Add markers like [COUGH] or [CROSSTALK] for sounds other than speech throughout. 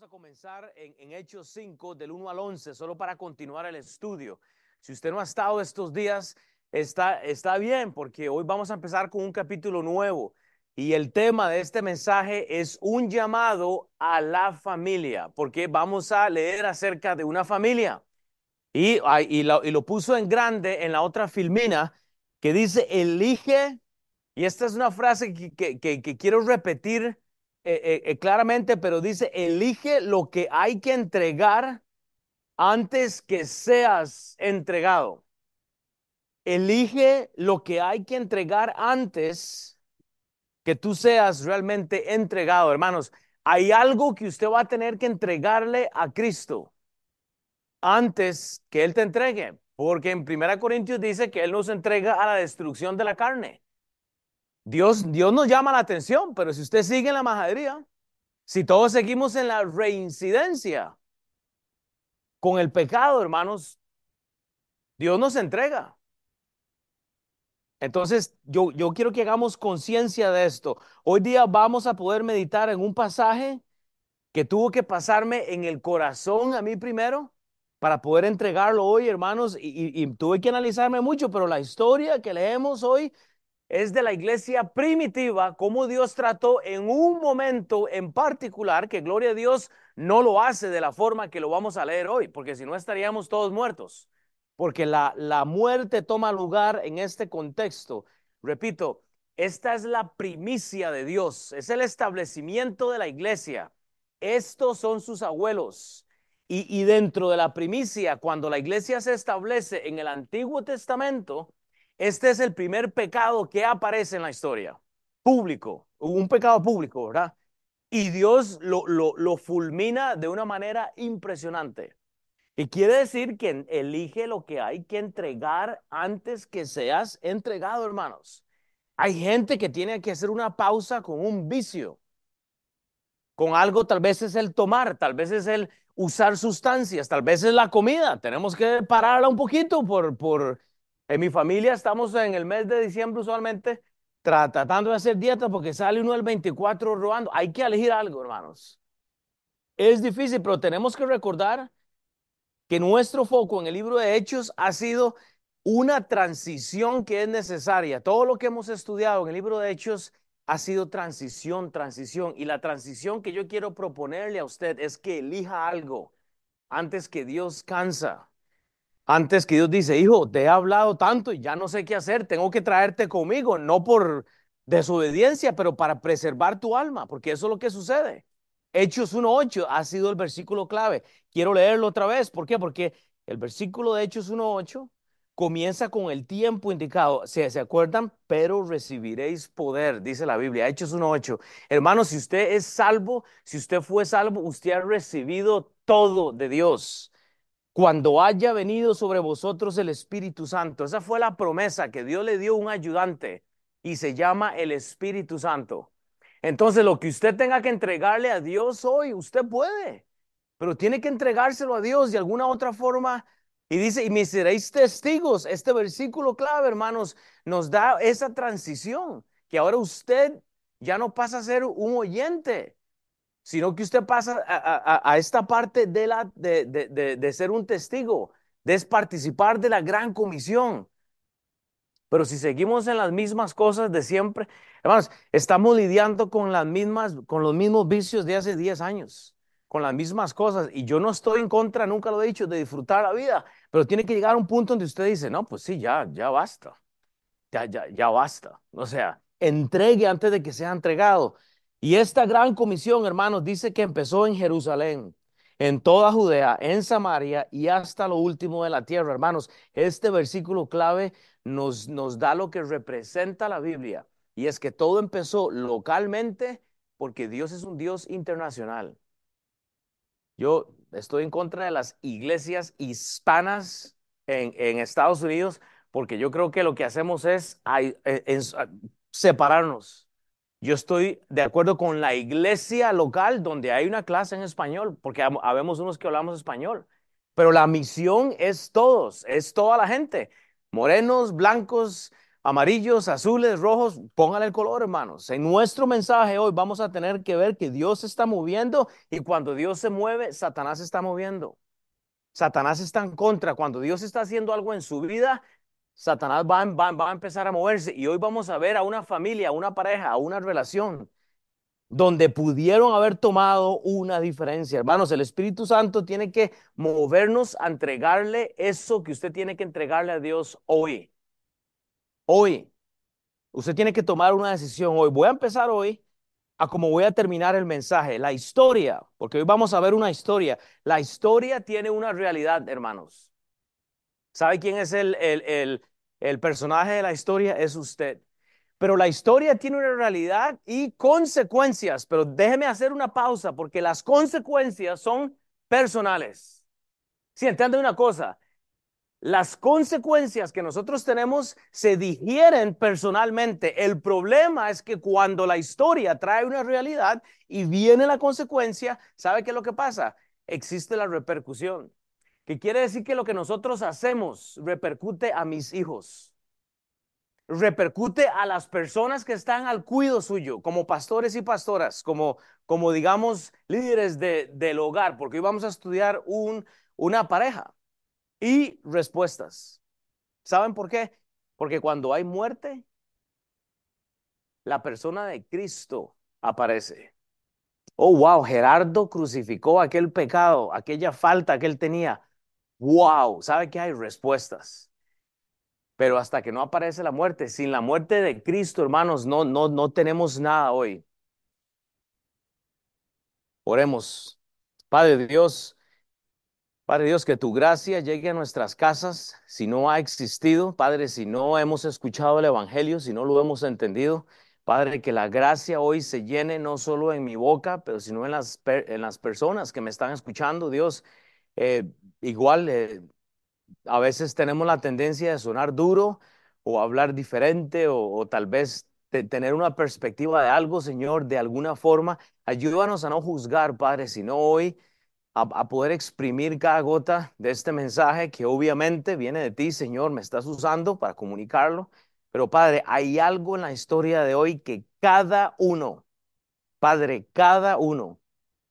Vamos a comenzar en, en, Hechos 5, del 1 al 11, solo para continuar el estudio. Si usted no ha estado estos días, está, está bien, porque hoy vamos a empezar con un capítulo nuevo. Y el tema de este mensaje es un llamado a la familia, porque vamos a leer acerca de una familia. Y, y, lo, y lo puso en grande en la otra filmina, que dice, elige, y esta es una frase que, que, que, que quiero repetir eh, eh, eh, claramente, pero dice, elige lo que hay que entregar antes que seas entregado. Elige lo que hay que entregar antes que tú seas realmente entregado. Hermanos, hay algo que usted va a tener que entregarle a Cristo antes que Él te entregue. Porque en 1 Corintios dice que Él nos entrega a la destrucción de la carne. Dios, Dios nos llama la atención, pero si usted sigue en la majadería, si todos seguimos en la reincidencia con el pecado, hermanos, Dios nos entrega. Entonces, yo, yo quiero que hagamos conciencia de esto. Hoy día vamos a poder meditar en un pasaje que tuvo que pasarme en el corazón a mí primero para poder entregarlo hoy, hermanos, y, y tuve que analizarme mucho, pero la historia que leemos hoy es de la iglesia primitiva, cómo Dios trató en un momento en particular, que gloria a Dios no lo hace de la forma que lo vamos a leer hoy, porque si no estaríamos todos muertos, porque la, la muerte toma lugar en este contexto. Repito, esta es la primicia de Dios, es el establecimiento de la iglesia. Estos son sus abuelos. Y, y dentro de la primicia, cuando la iglesia se establece en el Antiguo Testamento, este es el primer pecado que aparece en la historia, público, un pecado público, ¿verdad? Y Dios lo, lo, fulmina de una manera impresionante. Y quiere decir que elige lo que hay que entregar antes que seas entregado, hermanos. Hay gente que tiene que hacer una pausa con un vicio, con algo, tal vez es el tomar, tal vez es el usar sustancias, tal vez es la comida. Tenemos que pararla un poquito por, por en mi familia estamos en el mes de diciembre usualmente tratando de hacer dieta porque sale uno el 24 robando. Hay que elegir algo, hermanos. Es difícil, pero tenemos que recordar que nuestro foco en el libro de Hechos ha sido una transición que es necesaria. Todo lo que hemos estudiado en el libro de Hechos ha sido transición, transición. Y la transición que yo quiero proponerle a usted es que elija algo antes que Dios cansa. Antes que Dios dice, hijo, te he hablado tanto y ya no sé qué hacer, tengo que traerte conmigo, no por desobediencia, pero para preservar tu alma, porque eso es lo que sucede. Hechos 1.8 ha sido el versículo clave. Quiero leerlo otra vez. ¿Por qué? Porque el versículo de Hechos 1.8 comienza con el tiempo indicado. ¿Se, ¿Se acuerdan? Pero recibiréis poder, dice la Biblia. Hechos 1.8. Hermanos, si usted es salvo, si usted fue salvo, usted ha recibido todo de Dios cuando haya venido sobre vosotros el Espíritu Santo. Esa fue la promesa que Dios le dio un ayudante y se llama el Espíritu Santo. Entonces, lo que usted tenga que entregarle a Dios hoy, usted puede, pero tiene que entregárselo a Dios de alguna otra forma. Y dice, y me seréis testigos. Este versículo clave, hermanos, nos da esa transición, que ahora usted ya no pasa a ser un oyente, sino que usted pasa a, esta parte de, la, de, de, de, ser un testigo, de participar de la gran comisión. Pero si seguimos en las mismas cosas de siempre, hermanos, estamos lidiando con las mismas, con los mismos vicios de hace 10 años, con las mismas cosas. Y yo no estoy en contra, nunca lo he dicho, de disfrutar la vida, pero tiene que llegar a un punto donde usted dice, no, pues sí, ya, ya basta, ya, ya, ya basta. O sea, entregue antes de que sea entregado. Y esta gran comisión, hermanos, dice que empezó en Jerusalén, en toda Judea, en Samaria y hasta lo último de la tierra. Hermanos, este versículo clave nos, nos da lo que representa la Biblia. Y es que todo empezó localmente porque Dios es un Dios internacional. Yo estoy en contra de las iglesias hispanas en, en Estados Unidos porque yo creo que lo que hacemos es eh, separarnos. Yo estoy de acuerdo con la iglesia local donde hay una clase en español, porque habemos unos que hablamos español, pero la misión es todos, es toda la gente, morenos, blancos, amarillos, azules, rojos, póngale el color, hermanos. En nuestro mensaje hoy vamos a tener que ver que Dios está moviendo y cuando Dios se mueve, Satanás está moviendo. Satanás está en contra. Cuando Dios está haciendo algo en su vida, Satanás va, va, va a empezar a moverse. Y hoy vamos a ver a una familia, a una pareja, a una relación donde pudieron haber tomado una diferencia. Hermanos, el Espíritu Santo tiene que movernos a entregarle eso que usted tiene que entregarle a Dios hoy. Hoy. Usted tiene que tomar una decisión hoy. Voy a empezar hoy a cómo voy a terminar el mensaje. La historia, porque hoy vamos a ver una historia. La historia tiene una realidad, hermanos. ¿Sabe quién es el, el, el, personaje de la historia? Es usted. Pero la historia tiene una realidad y consecuencias. Pero déjeme hacer una pausa porque las consecuencias son personales. Si sí, entiende una cosa, las consecuencias que nosotros tenemos se digieren personalmente. El problema es que cuando la historia trae una realidad y viene la consecuencia, ¿sabe qué es lo que pasa? Existe la repercusión, que quiere decir que lo que nosotros hacemos repercute a mis hijos repercute a las personas que están al cuido suyo, como pastores y pastoras, como, como digamos, líderes de, del hogar, porque hoy vamos a estudiar un, una pareja y respuestas. ¿Saben por qué? Porque cuando hay muerte, la persona de Cristo aparece. Oh, wow, Gerardo crucificó aquel pecado, aquella falta que él tenía. Wow, ¿sabe que hay respuestas? Pero hasta que no aparece la muerte, sin la muerte de Cristo, hermanos, no, no, no tenemos nada hoy. Oremos. Padre Dios, Padre Dios, que tu gracia llegue a nuestras casas. Si no ha existido, Padre, si no hemos escuchado el Evangelio, si no lo hemos entendido, Padre, que la gracia hoy se llene no solo en mi boca, pero sino en las, en las personas que me están escuchando, Dios. Eh, igual, eh, a veces tenemos la tendencia de sonar duro o hablar diferente o, tal vez tener una perspectiva de algo, Señor, de alguna forma. Ayúdanos a no juzgar, Padre, sino hoy a, a, poder exprimir cada gota de este mensaje que obviamente viene de ti, Señor, me estás usando para comunicarlo. Pero Padre, hay algo en la historia de hoy que cada uno, Padre, cada uno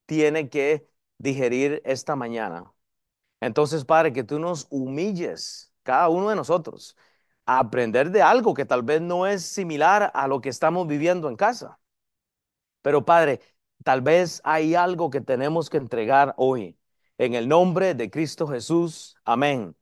tiene que digerir esta mañana. Entonces, Padre, que tú nos humilles, cada uno de nosotros, a aprender de algo que tal vez no es similar a lo que estamos viviendo en casa. Pero, Padre, tal vez hay algo que tenemos que entregar hoy. En el nombre de Cristo Jesús. Amén.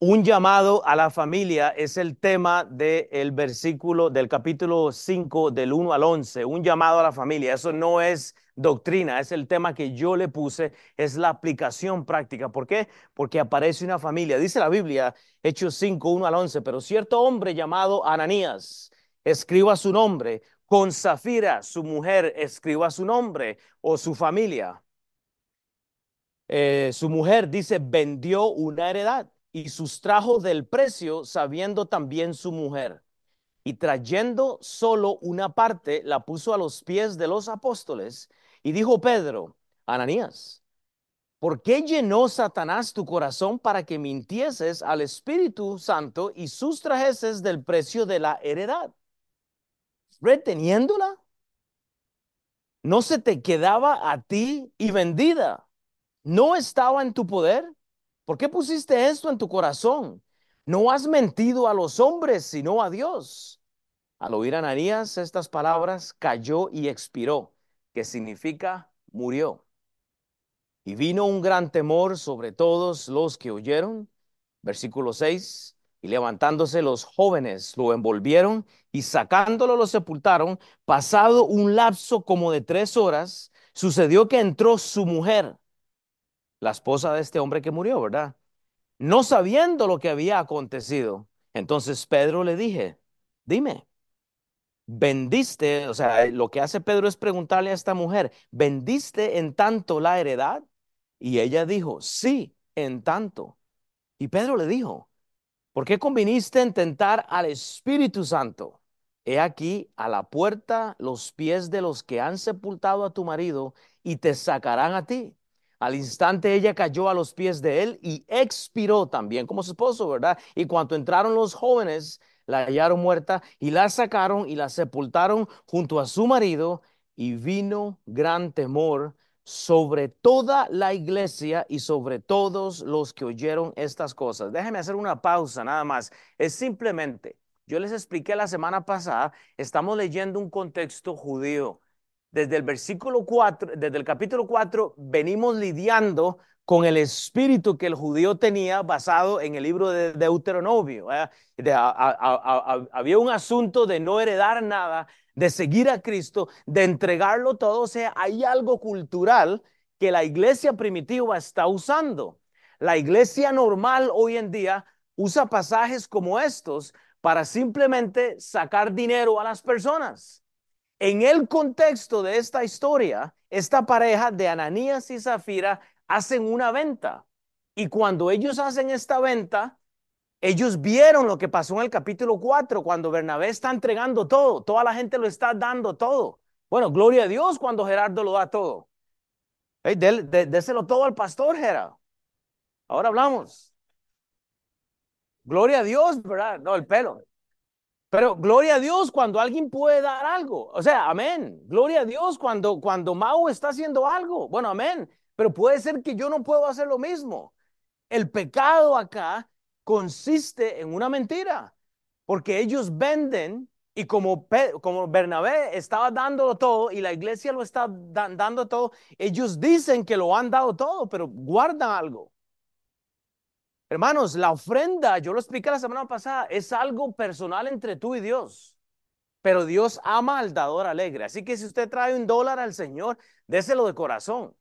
Un llamado a la familia es el tema del versículo del capítulo 5 del 1 al 11. Un llamado a la familia. Eso no es doctrina, es el tema que yo le puse, es la aplicación práctica. ¿Por qué? Porque aparece una familia. Dice la Biblia, Hechos 5, 1 al 11, pero cierto hombre llamado Ananías escriba su nombre, con Zafira, su mujer, escriba su nombre o su familia. Eh, su mujer dice, vendió una heredad y sustrajo del precio, sabiendo también su mujer. Y trayendo solo una parte, la puso a los pies de los apóstoles. Y dijo Pedro, Ananías, ¿por qué llenó Satanás tu corazón para que mintieses al Espíritu Santo y sustrajeses del precio de la heredad? Reteniéndola, no se te quedaba a ti y vendida. ¿No estaba en tu poder? ¿Por qué pusiste esto en tu corazón? No has mentido a los hombres, sino a Dios. Al oír Ananías estas palabras, cayó y expiró, que significa murió. Y vino un gran temor sobre todos los que oyeron. Versículo 6. Y levantándose los jóvenes lo envolvieron y sacándolo lo sepultaron. Pasado un lapso como de tres horas, sucedió que entró su mujer la esposa de este hombre que murió, ¿verdad? No sabiendo lo que había acontecido. Entonces Pedro le dije, dime, ¿vendiste? O sea, lo que hace Pedro es preguntarle a esta mujer, ¿vendiste en tanto la heredad? Y ella dijo, sí, en tanto. Y Pedro le dijo, ¿por qué conviniste en tentar al Espíritu Santo? He aquí a la puerta los pies de los que han sepultado a tu marido y te sacarán a ti. Al instante ella cayó a los pies de él y expiró también como su esposo, ¿verdad? Y cuando entraron los jóvenes, la hallaron muerta y la sacaron y la sepultaron junto a su marido y vino gran temor sobre toda la iglesia y sobre todos los que oyeron estas cosas. Déjenme hacer una pausa nada más. Es simplemente, yo les expliqué la semana pasada, estamos leyendo un contexto judío. Desde el versículo 4, desde el capítulo 4, venimos lidiando con el espíritu que el judío tenía basado en el libro de Deuteronomio. había un asunto de no heredar nada, de seguir a Cristo, de entregarlo todo. O sea, hay algo cultural que la iglesia primitiva está usando. La iglesia normal hoy en día usa pasajes como estos para simplemente sacar dinero a las personas. En el contexto de esta historia, esta pareja de Ananías y Zafira hacen una venta. Y cuando ellos hacen esta venta, ellos vieron lo que pasó en el capítulo 4, cuando Bernabé está entregando todo, toda la gente lo está dando todo. Bueno, gloria a Dios cuando Gerardo lo da todo. Hey, déselo todo al pastor, Gerardo. Ahora hablamos. Gloria a Dios, ¿verdad? No, el pelo. Pero gloria a Dios cuando alguien puede dar algo. O sea, amén. Gloria a Dios cuando, cuando Mau está haciendo algo. Bueno, amén pero puede ser que yo no puedo hacer lo mismo. El pecado acá consiste en una mentira, porque ellos venden y como, como Bernabé estaba dándolo todo y la iglesia lo está dando todo, ellos dicen que lo han dado todo, pero guardan algo. Hermanos, la ofrenda, yo lo expliqué la semana pasada, es algo personal entre tú y Dios. Pero Dios ama al dador alegre. Así que si usted trae un dólar al Señor, déselo de corazón.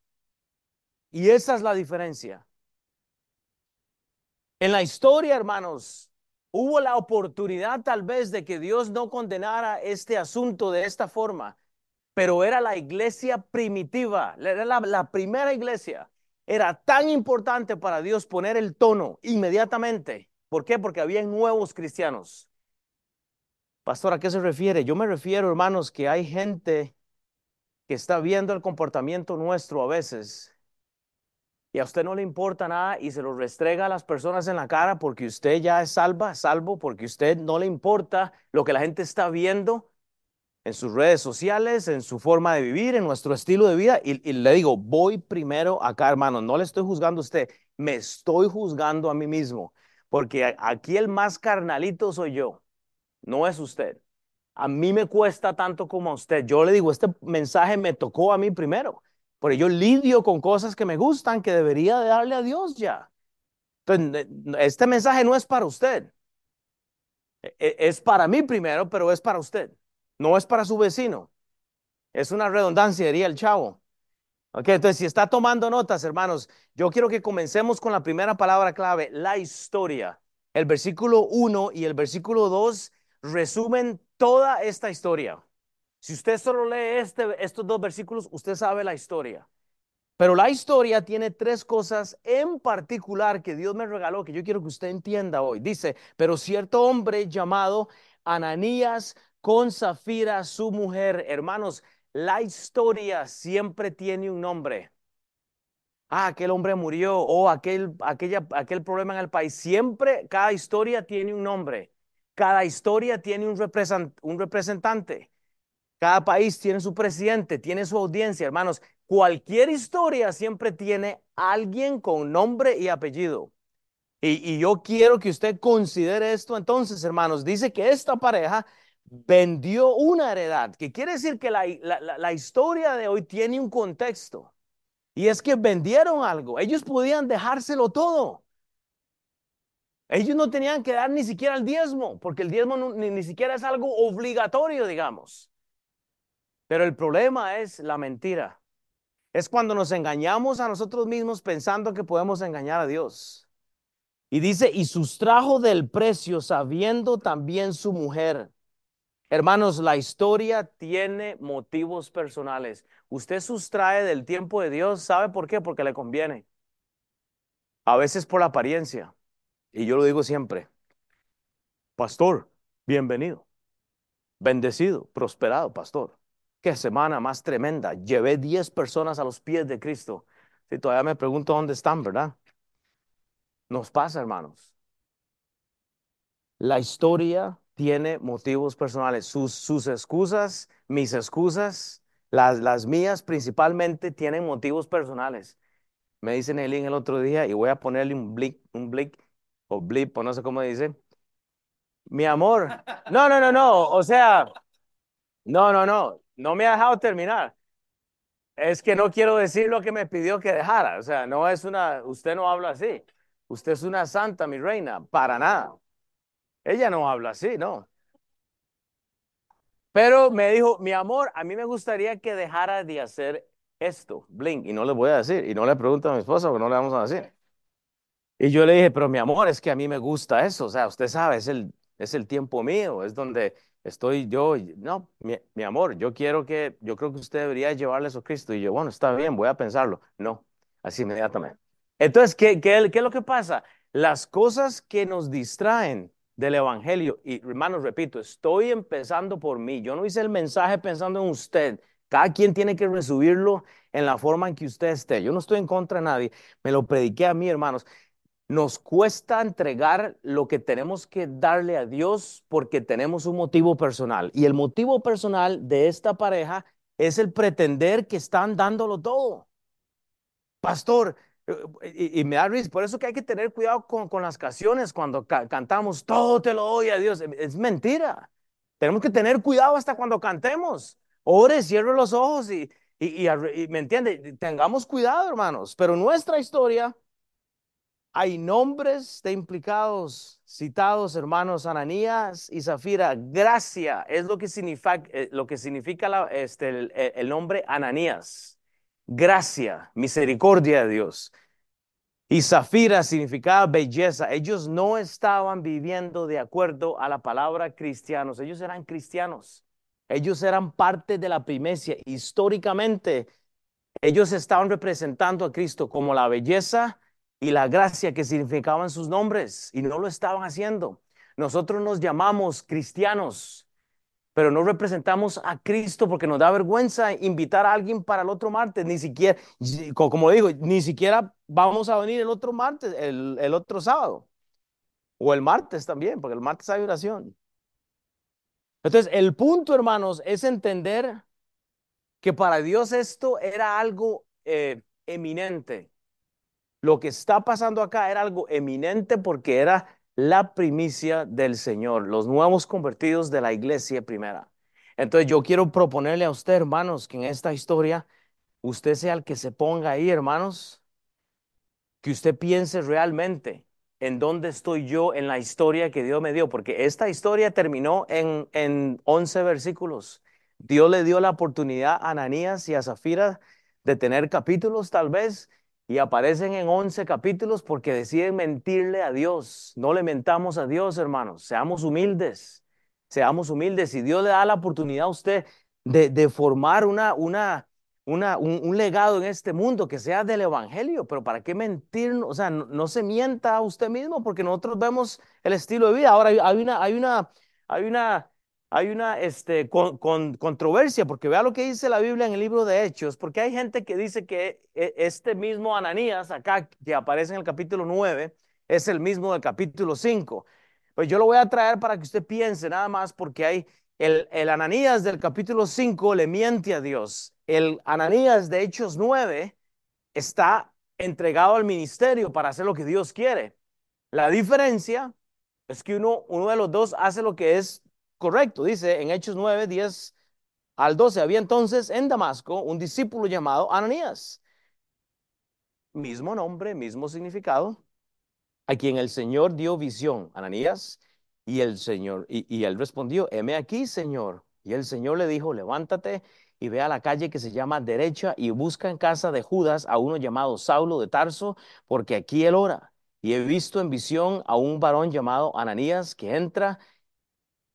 Y esa es la diferencia. En la historia, hermanos, hubo la oportunidad tal vez de que Dios no condenara este asunto de esta forma, pero era la iglesia primitiva, era la, primera iglesia. Era tan importante para Dios poner el tono inmediatamente. ¿Por qué? Porque había nuevos cristianos. Pastor, ¿a qué se refiere? Yo me refiero, hermanos, que hay gente que está viendo el comportamiento nuestro a veces y a usted no le importa nada y se lo restrega a las personas en la cara porque usted ya es salva, salvo, porque usted no le importa lo que la gente está viendo en sus redes sociales, en su forma de vivir, en nuestro estilo de vida. Y, le digo, voy primero acá, hermano, no le estoy juzgando a usted, me estoy juzgando a mí mismo, porque aquí el más carnalito soy yo, no es usted. A mí me cuesta tanto como a usted. Yo le digo, este mensaje me tocó a mí primero. Porque yo lidio con cosas que me gustan que debería de darle a Dios ya. Entonces, este mensaje no es para usted. E, e, es para mí primero, pero es para usted. No es para su vecino. Es una redundancia, diría el chavo. Ok, entonces si está tomando notas, hermanos, yo quiero que comencemos con la primera palabra clave, la historia. El versículo 1 y el versículo 2 resumen toda esta historia. Si usted solo lee este, estos dos versículos, usted sabe la historia. Pero la historia tiene tres cosas en particular que Dios me regaló que yo quiero que usted entienda hoy. Dice, pero cierto hombre llamado Ananías con Zafira, su mujer, hermanos, la historia siempre tiene un nombre. Ah, aquel hombre murió o aquel, aquella, aquel problema en el país. Siempre, cada historia tiene un nombre. Cada historia tiene un, un representante. Cada país tiene su presidente, tiene su audiencia, hermanos. Cualquier historia siempre tiene alguien con nombre y apellido. Y, yo quiero que usted considere esto entonces, hermanos. Dice que esta pareja vendió una heredad, que quiere decir que la, la historia de hoy tiene un contexto. Y es que vendieron algo. Ellos podían dejárselo todo. Ellos no tenían que dar ni siquiera el diezmo, porque el diezmo ni, ni, siquiera es algo obligatorio, digamos. Pero el problema es la mentira. Es cuando nos engañamos a nosotros mismos pensando que podemos engañar a Dios. Y dice, y sustrajo del precio sabiendo también su mujer. Hermanos, la historia tiene motivos personales. Usted sustrae del tiempo de Dios, ¿sabe por qué? Porque le conviene. A veces por la apariencia. Y yo lo digo siempre. Pastor, bienvenido. Bendecido, prosperado, pastor. Qué semana más tremenda. Llevé 10 personas a los pies de Cristo. Si todavía me pregunto dónde están, ¿verdad? Nos pasa, hermanos. La historia tiene motivos personales. Sus, sus excusas, mis excusas, las, las mías principalmente tienen motivos personales. Me dice Nelly el otro día y voy a ponerle un blick, un blick o blip o no sé cómo dice. Mi amor. No, no, no, no. O sea, no, no, no. No me ha dejado terminar. Es que no quiero decir lo que me pidió que dejara. O sea, no es una, usted no habla así. Usted es una santa, mi reina, para nada. Ella no habla así, ¿no? Pero me dijo, mi amor, a mí me gustaría que dejara de hacer esto, blink, y no le voy a decir, y no le pregunto a mi esposa, porque no le vamos a decir. Y yo le dije, pero mi amor, es que a mí me gusta eso, o sea, usted sabe, es el, es el tiempo mío, es donde estoy yo, no, mi, amor, yo quiero que, yo creo que usted debería llevarle eso a Cristo. Y yo, bueno, está bien, voy a pensarlo. No, así inmediatamente. Entonces, ¿qué, qué, qué es lo que pasa? Las cosas que nos distraen del Evangelio, y hermanos, repito, estoy empezando por mí. Yo no hice el mensaje pensando en usted. Cada quien tiene que recibirlo en la forma en que usted esté. Yo no estoy en contra de nadie. Me lo prediqué a mí, hermanos. Nos cuesta entregar lo que tenemos que darle a Dios porque tenemos un motivo personal. Y el motivo personal de esta pareja es el pretender que están dándolo todo. Pastor, y, me da risa, por eso que hay que tener cuidado con, con las canciones cuando cantamos, todo te lo doy a Dios. Es mentira. Tenemos que tener cuidado hasta cuando cantemos. Ore, cierre los ojos y, y, me entiende, tengamos cuidado, hermanos. Pero nuestra historia hay nombres de implicados citados, hermanos Ananías y Zafira. Gracia es lo que significa, eh, lo que significa este, el, nombre Ananías. Gracia, misericordia de Dios. Y Zafira significaba belleza. Ellos no estaban viviendo de acuerdo a la palabra cristianos. Ellos eran cristianos. Ellos eran parte de la primecia. Históricamente, ellos estaban representando a Cristo como la belleza y la gracia que significaban sus nombres y no lo estaban haciendo. Nosotros nos llamamos cristianos, pero no representamos a Cristo porque nos da vergüenza invitar a alguien para el otro martes, ni siquiera, como digo, ni siquiera vamos a venir el otro martes, el, el otro sábado, o el martes también, porque el martes hay oración. Entonces, el punto, hermanos, es entender que para Dios esto era algo eh, eminente. Lo que está pasando acá era algo eminente porque era la primicia del Señor, los nuevos convertidos de la iglesia primera. Entonces yo quiero proponerle a usted, hermanos, que en esta historia usted sea el que se ponga ahí, hermanos, que usted piense realmente en dónde estoy yo en la historia que Dios me dio, porque esta historia terminó en, en 11 versículos. Dios le dio la oportunidad a Ananías y a Zafira de tener capítulos tal vez y aparecen en 11 capítulos porque deciden mentirle a Dios. No le mentamos a Dios, hermanos. Seamos humildes. Seamos humildes. Y Dios le da la oportunidad a usted de, formar una, una, una, un, legado en este mundo que sea del Evangelio. Pero ¿para qué mentir? O sea, no, se mienta a usted mismo porque nosotros vemos el estilo de vida. Ahora hay una, hay una, hay una hay una este, con, controversia, porque vea lo que dice la Biblia en el libro de Hechos, porque hay gente que dice que e, este mismo Ananías, acá que aparece en el capítulo 9, es el mismo del capítulo 5. Pues yo lo voy a traer para que usted piense nada más, porque hay el, el Ananías del capítulo 5 le miente a Dios. El Ananías de Hechos 9 está entregado al ministerio para hacer lo que Dios quiere. La diferencia es que uno, uno de los dos hace lo que es correcto. Dice en Hechos 9, 10 al 12, había entonces en Damasco un discípulo llamado Ananías. Mismo nombre, mismo significado, a quien el Señor dio visión, Ananías, y el Señor, y, él respondió, heme aquí, Señor. Y el Señor le dijo, levántate y ve a la calle que se llama derecha y busca en casa de Judas a uno llamado Saulo de Tarso, porque aquí él ora. Y he visto en visión a un varón llamado Ananías que entra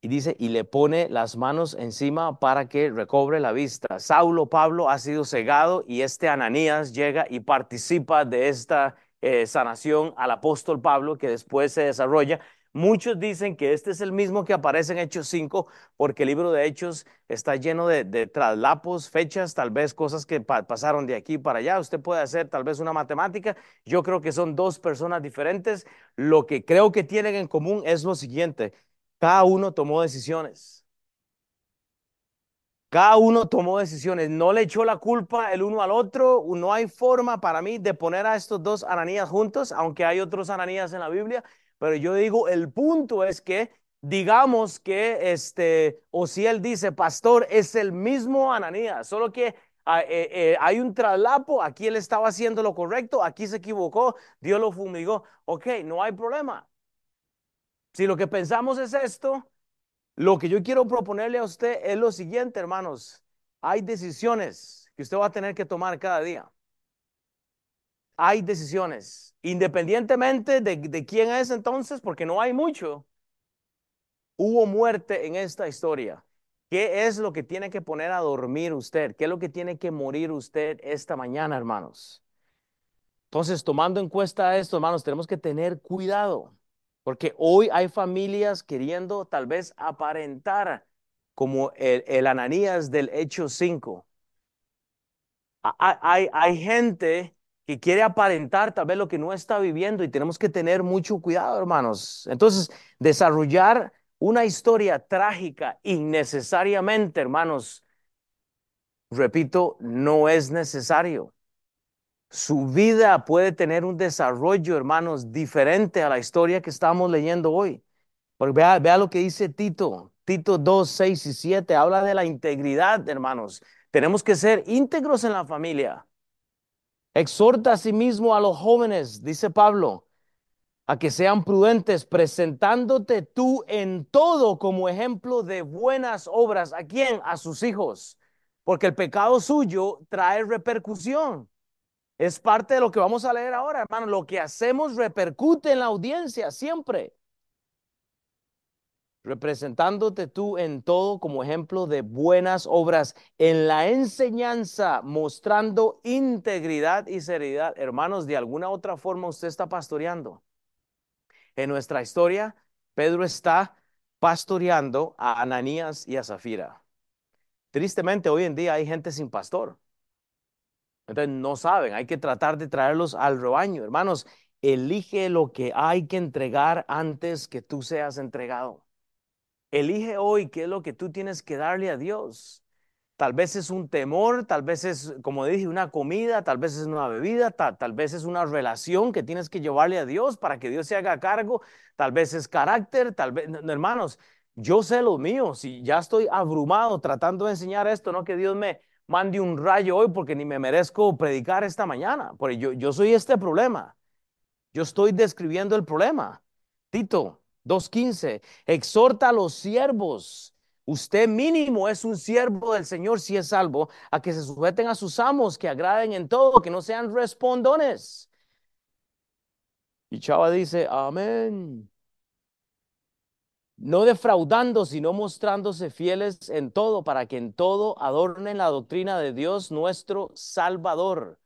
y dice, y le pone las manos encima para que recobre la vista. Saulo Pablo ha sido cegado y este Ananías llega y participa de esta eh, sanación al apóstol Pablo que después se desarrolla. Muchos dicen que este es el mismo que aparece en Hechos 5 porque el libro de Hechos está lleno de, traslapos, fechas, tal vez cosas que pasaron de aquí para allá. Usted puede hacer tal vez una matemática. Yo creo que son dos personas diferentes. Lo que creo que tienen en común es lo siguiente Cada uno tomó decisiones. Cada uno tomó decisiones, no le echó la culpa el uno al otro. No hay forma para mí de poner a estos dos Ananías juntos, aunque hay otros Ananías en la Biblia. Pero yo digo, el punto es que digamos que este, o si él dice, pastor, es el mismo Ananías, solo que ah, eh, eh, hay un traslapo, aquí él estaba haciendo lo correcto, aquí se equivocó, Dios lo fumigó. Ok, no hay problema. Si lo que pensamos es esto, lo que yo quiero proponerle a usted es lo siguiente, hermanos. Hay decisiones que usted va a tener que tomar cada día. Hay decisiones, independientemente de, quién es entonces, porque no hay mucho. Hubo muerte en esta historia. ¿Qué es lo que tiene que poner a dormir usted? ¿Qué es lo que tiene que morir usted esta mañana, hermanos? Entonces, tomando en cuenta esto, hermanos, tenemos que tener cuidado. Porque hoy hay familias queriendo tal vez aparentar como el, Ananías del Hecho 5. Hay, hay, gente que quiere aparentar tal vez lo que no está viviendo y tenemos que tener mucho cuidado, hermanos. Entonces, desarrollar una historia trágica innecesariamente, hermanos, repito, no es necesario. Su vida puede tener un desarrollo, hermanos, diferente a la historia que estamos leyendo hoy. Porque vea, vea lo que dice Tito. Tito 2, 6 y 7 habla de la integridad, hermanos. Tenemos que ser íntegros en la familia. Exhorta a sí mismo a los jóvenes, dice Pablo, a que sean prudentes, presentándote tú en todo como ejemplo de buenas obras. ¿A quién? A sus hijos. Porque el pecado suyo trae repercusión. Es parte de lo que vamos a leer ahora, hermano. Lo que hacemos repercute en la audiencia siempre. Representándote tú en todo como ejemplo de buenas obras, en la enseñanza, mostrando integridad y seriedad. Hermanos, de alguna otra forma usted está pastoreando. En nuestra historia, Pedro está pastoreando a Ananías y a Zafira. Tristemente, hoy en día hay gente sin pastor. Entonces no saben, hay que tratar de traerlos al rebaño. Hermanos, elige lo que hay que entregar antes que tú seas entregado. Elige hoy qué es lo que tú tienes que darle a Dios. Tal vez es un temor, tal vez es, como dije, una comida, tal vez es una bebida, tal, vez es una relación que tienes que llevarle a Dios para que Dios se haga cargo, tal vez es carácter, tal vez, hermanos, yo sé lo mío, si ya estoy abrumado tratando de enseñar esto, no que Dios me, mande un rayo hoy porque ni me merezco predicar esta mañana, porque yo, yo soy este problema. Yo estoy describiendo el problema. Tito 2.15, exhorta a los siervos. Usted mínimo es un siervo del Señor si es salvo, a que se sujeten a sus amos, que agraden en todo, que no sean respondones. Y Chava dice, amén no defraudando, sino mostrándose fieles en todo, para que en todo adornen la doctrina de Dios nuestro Salvador.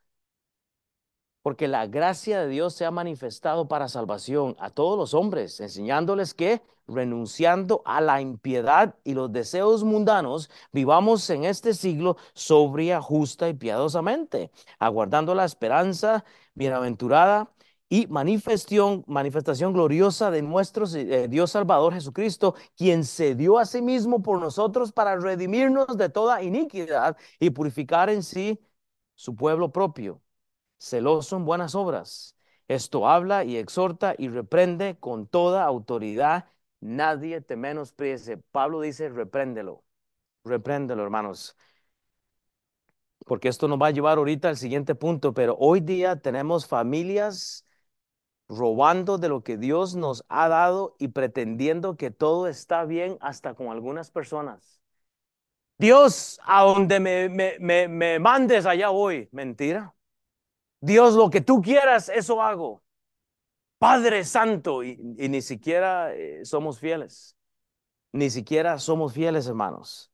Porque la gracia de Dios se ha manifestado para salvación a todos los hombres, enseñándoles que, renunciando a la impiedad y los deseos mundanos, vivamos en este siglo sobria, justa y piadosamente, aguardando la esperanza bienaventurada y manifestación, manifestación gloriosa de nuestro eh, Dios Salvador Jesucristo, quien se dio a sí mismo por nosotros para redimirnos de toda iniquidad y purificar en sí su pueblo propio, celoso en buenas obras. Esto habla y exhorta y reprende con toda autoridad. Nadie te menosprecie. Pablo dice, repréndelo, repréndelo, hermanos porque esto nos va a llevar ahorita al siguiente punto, pero hoy día tenemos familias robando de lo que Dios nos ha dado y pretendiendo que todo está bien hasta con algunas personas. Dios, a donde me, me, me, mandes, allá voy. Mentira. Dios, lo que tú quieras, eso hago. Padre Santo, y, ni siquiera eh, somos fieles. Ni siquiera somos fieles, hermanos.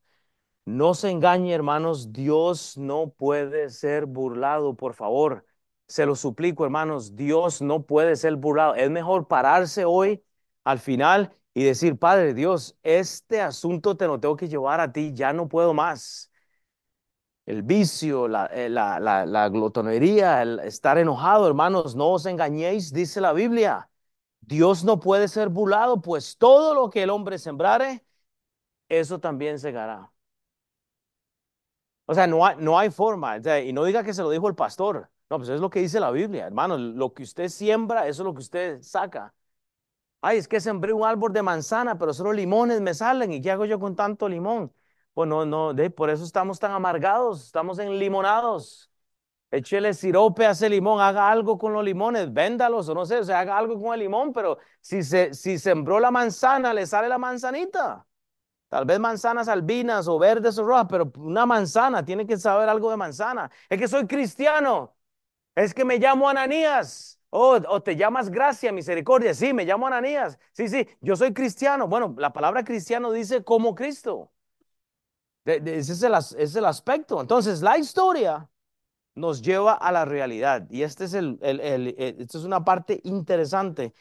No se engañe, hermanos, Dios no puede ser burlado, por favor. Se lo suplico, hermanos, Dios no puede ser burlado. Es mejor pararse hoy al final y decir, Padre Dios, este asunto te lo tengo que llevar a ti, ya no puedo más. El vicio, la, eh, la, la, glotonería, el estar enojado, hermanos, no os engañéis, dice la Biblia. Dios no puede ser burlado, pues todo lo que el hombre sembrare, eso también segará. O sea, no hay, no hay forma. y no diga que se lo dijo el pastor. No, pues es lo que dice la Biblia, hermano. Lo que usted siembra, eso es lo que usted saca. Ay, es que sembré un árbol de manzana, pero solo limones me salen. ¿Y qué hago yo con tanto limón? Pues no, no, por eso estamos tan amargados, estamos enlimonados. Échele sirope a limón, haga algo con los limones, véndalos o no sé, o sea, haga algo con el limón, pero si, se, si sembró la manzana, le sale la manzanita. Tal vez manzanas albinas o verdes o rojas, pero una manzana, tiene que saber algo de manzana. Es que soy cristiano, es que me llamo Ananías. Oh, o te llamas gracia, misericordia. Sí, me llamo Ananías. Sí, sí, yo soy cristiano. Bueno, la palabra cristiano dice como Cristo. ese, es el, aspecto. Entonces, la historia nos lleva a la realidad. Y este es, el, el, esto es una parte interesante.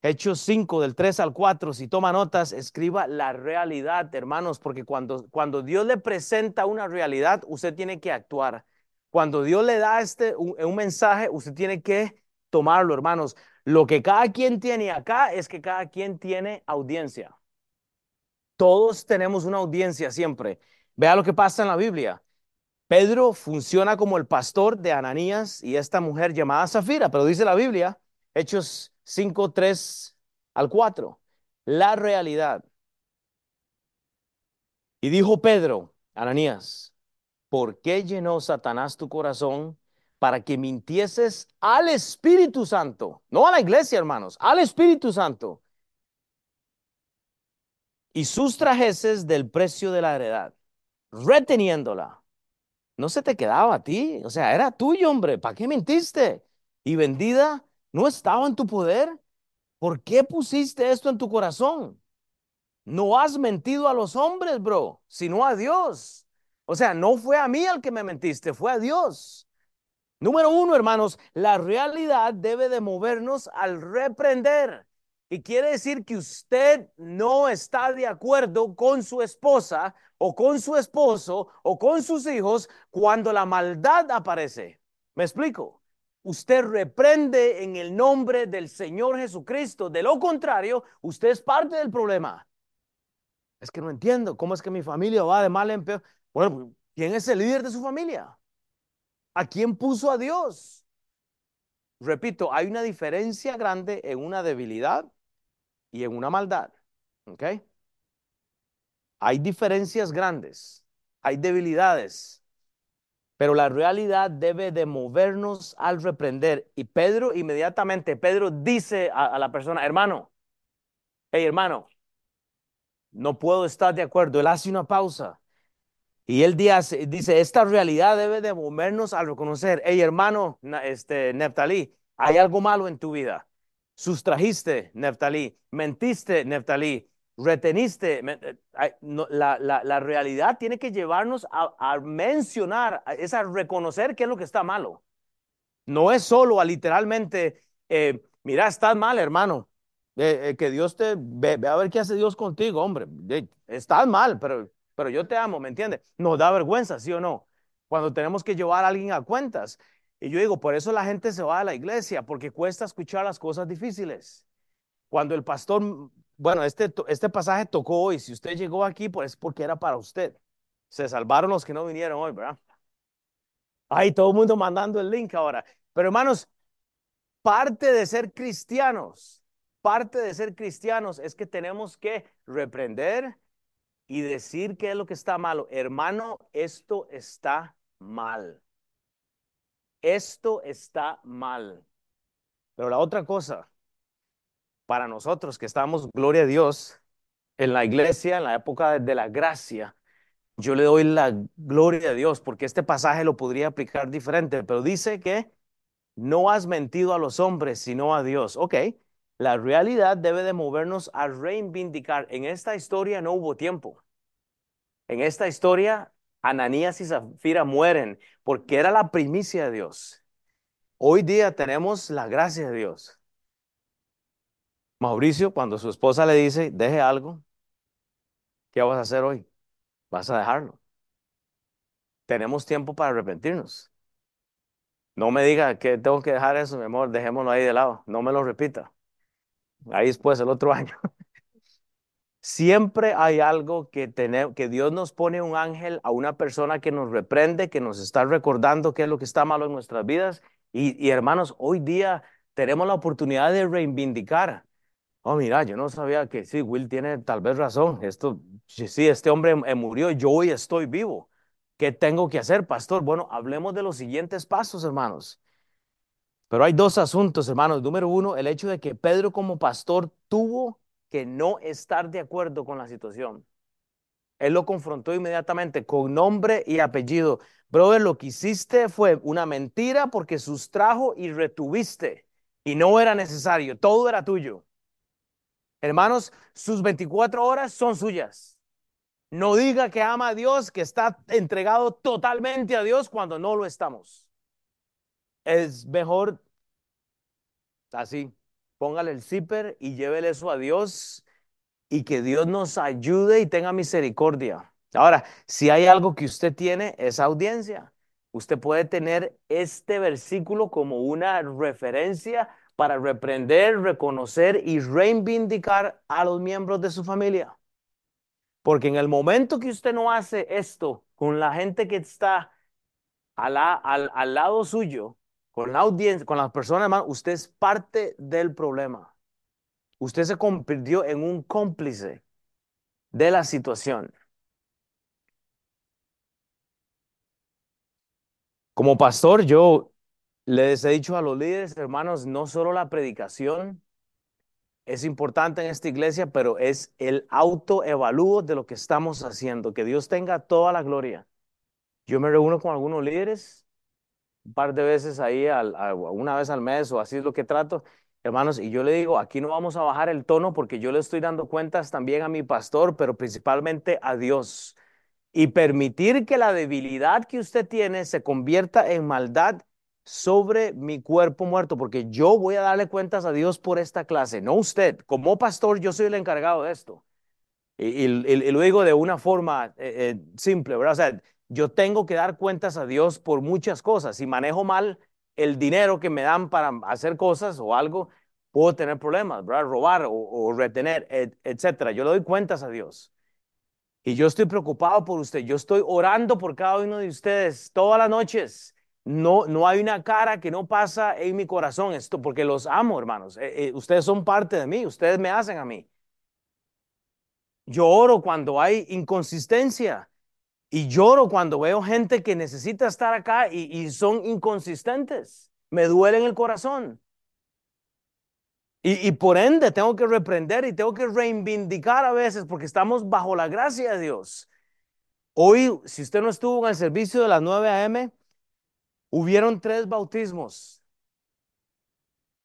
Hechos 5, del 3 al 4, si toma notas, escriba la realidad, hermanos, porque cuando Dios le presenta una realidad, usted tiene que actuar. Cuando Dios le da este, un, un mensaje, usted tiene que tomarlo, hermanos. Lo que cada quien tiene acá es que cada quien tiene audiencia. Todos tenemos una audiencia siempre. Vea lo que pasa en la Biblia. Pedro funciona como el pastor de Ananías y esta mujer llamada Zafira, pero dice la Biblia, Hechos 5, 3 al 4, la realidad. Y dijo Pedro, Ananías, ¿por qué llenó Satanás tu corazón para que mintieses al Espíritu Santo? No a la iglesia, hermanos, al Espíritu Santo. Y sustrajeses del precio de la heredad, reteniéndola no se te quedaba a ti, o sea, era tuyo, hombre, ¿para qué mentiste? Y vendida no estaba en tu poder. ¿Por qué pusiste esto en tu corazón? No has mentido a los hombres, bro, sino a Dios. O sea, no fue a mí al que me mentiste, fue a Dios. Número uno, hermanos, la realidad debe de movernos al reprender. Y quiere decir que usted no está de acuerdo con su esposa o con su esposo o con sus hijos cuando la maldad aparece. ¿Me explico? Usted reprende en el nombre del Señor Jesucristo. De lo contrario, usted es parte del problema. Es que no entiendo cómo es que mi familia va de mal en peor. Bueno, ¿quién es el líder de su familia? ¿A quién puso a Dios? Repito, hay una diferencia grande en una debilidad y en una maldad. ¿Ok? Hay diferencias grandes, hay debilidades, pero la realidad debe de movernos al reprender. Y Pedro inmediatamente, Pedro dice a, la persona, hermano, hey hermano, no puedo estar de acuerdo. Él hace una pausa. Y él dice, esta realidad debe de movernos al reconocer, hey hermano, este, Neftalí, hay algo malo en tu vida sustrajiste, Neftalí, mentiste, Neftalí, reteniste. Eh, la, la, realidad tiene que llevarnos a, mencionar, es a reconocer qué es lo que está malo. No es solo a literalmente, eh, mira, estás mal, hermano. Eh, que Dios te ve, a ver qué hace Dios contigo, hombre. estás mal, pero, pero yo te amo, ¿me entiendes? Nos da vergüenza, ¿sí o no? Cuando tenemos que llevar a alguien a cuentas. Y yo digo, por eso la gente se va a la iglesia, porque cuesta escuchar las cosas difíciles. Cuando el pastor, bueno, este, este pasaje tocó hoy, si usted llegó aquí, pues es porque era para usted. Se salvaron los que no vinieron hoy, ¿verdad? Ay, todo el mundo mandando el link ahora. Pero hermanos, parte de ser cristianos, parte de ser cristianos es que tenemos que reprender y decir qué es lo que está malo. Hermano, esto está mal esto está mal. Pero la otra cosa, para nosotros que estamos, gloria a Dios, en la iglesia, en la época de la gracia, yo le doy la gloria a Dios porque este pasaje lo podría aplicar diferente, pero dice que no has mentido a los hombres, sino a Dios. Ok, la realidad debe de movernos a reivindicar. En esta historia no hubo tiempo. En esta historia Ananías y Zafira mueren porque era la primicia de Dios. Hoy día tenemos la gracia de Dios. Mauricio, cuando su esposa le dice, deje algo, ¿qué vas a hacer hoy? Vas a dejarlo. Tenemos tiempo para arrepentirnos. No me diga que tengo que dejar eso, mi amor, dejémoslo ahí de lado. No me lo repita. Ahí después el otro [LAUGHS] año. Siempre hay algo que, tener, que Dios nos pone un ángel a una persona que nos reprende, que nos está recordando qué es lo que está malo en nuestras vidas. Y, hermanos, hoy día tenemos la oportunidad de reivindicar. Oh, mira, yo no sabía que sí, Will tiene tal vez razón. Esto, sí, este hombre murió, yo hoy estoy vivo. ¿Qué tengo que hacer, pastor? Bueno, hablemos de los siguientes pasos, hermanos. Pero hay dos asuntos, hermanos. Número uno, el hecho de que Pedro como pastor tuvo que no estar de acuerdo con la situación. Él lo confrontó inmediatamente con nombre y apellido. Brother, lo que hiciste fue una mentira porque sustrajo y retuviste. Y no era necesario, todo era tuyo. Hermanos, sus 24 horas son suyas. No diga que ama a Dios, que está entregado totalmente a Dios cuando no lo estamos. Es mejor así, póngale el zipper y llévele eso a Dios y que Dios nos ayude y tenga misericordia. Ahora, si hay algo que usted tiene, es audiencia. Usted puede tener este versículo como una referencia para reprender, reconocer y reivindicar a los miembros de su familia. Porque en el momento que usted no hace esto con la gente que está al, al, al lado suyo, con la audiencia, con las personas más, usted es parte del problema. Usted se convirtió en un cómplice de la situación. Como pastor, yo les he dicho a los líderes, hermanos, no solo la predicación es importante en esta iglesia, pero es el autoevalúo de lo que estamos haciendo. Que Dios tenga toda la gloria. Yo me reúno con algunos líderes un par de veces ahí, al, una vez al mes o así es lo que trato, hermanos, y yo le digo, aquí no vamos a bajar el tono porque yo le estoy dando cuentas también a mi pastor, pero principalmente a Dios. Y permitir que la debilidad que usted tiene se convierta en maldad sobre mi cuerpo muerto, porque yo voy a darle cuentas a Dios por esta clase, no usted. Como pastor, yo soy el encargado de esto. Y, lo digo de una forma eh, eh, simple, ¿verdad? O sea, yo tengo que dar cuentas a Dios por muchas cosas. Si manejo mal el dinero que me dan para hacer cosas o algo, puedo tener problemas, ¿verdad? Robar o, retener, etcétera. Yo le doy cuentas a Dios. Y yo estoy preocupado por usted. Yo estoy orando por cada uno de ustedes todas las noches. No, no hay una cara que no pasa en mi corazón. Esto porque los amo, hermanos. Eh, eh, ustedes son parte de mí. Ustedes me hacen a mí. Yo oro cuando hay inconsistencia. Y lloro cuando veo gente que necesita estar acá y, son inconsistentes. Me duele en el corazón. Y, por ende tengo que reprender y tengo que reivindicar a veces porque estamos bajo la gracia de Dios. Hoy, si usted no estuvo en el servicio de las 9 a.m., hubieron tres bautismos.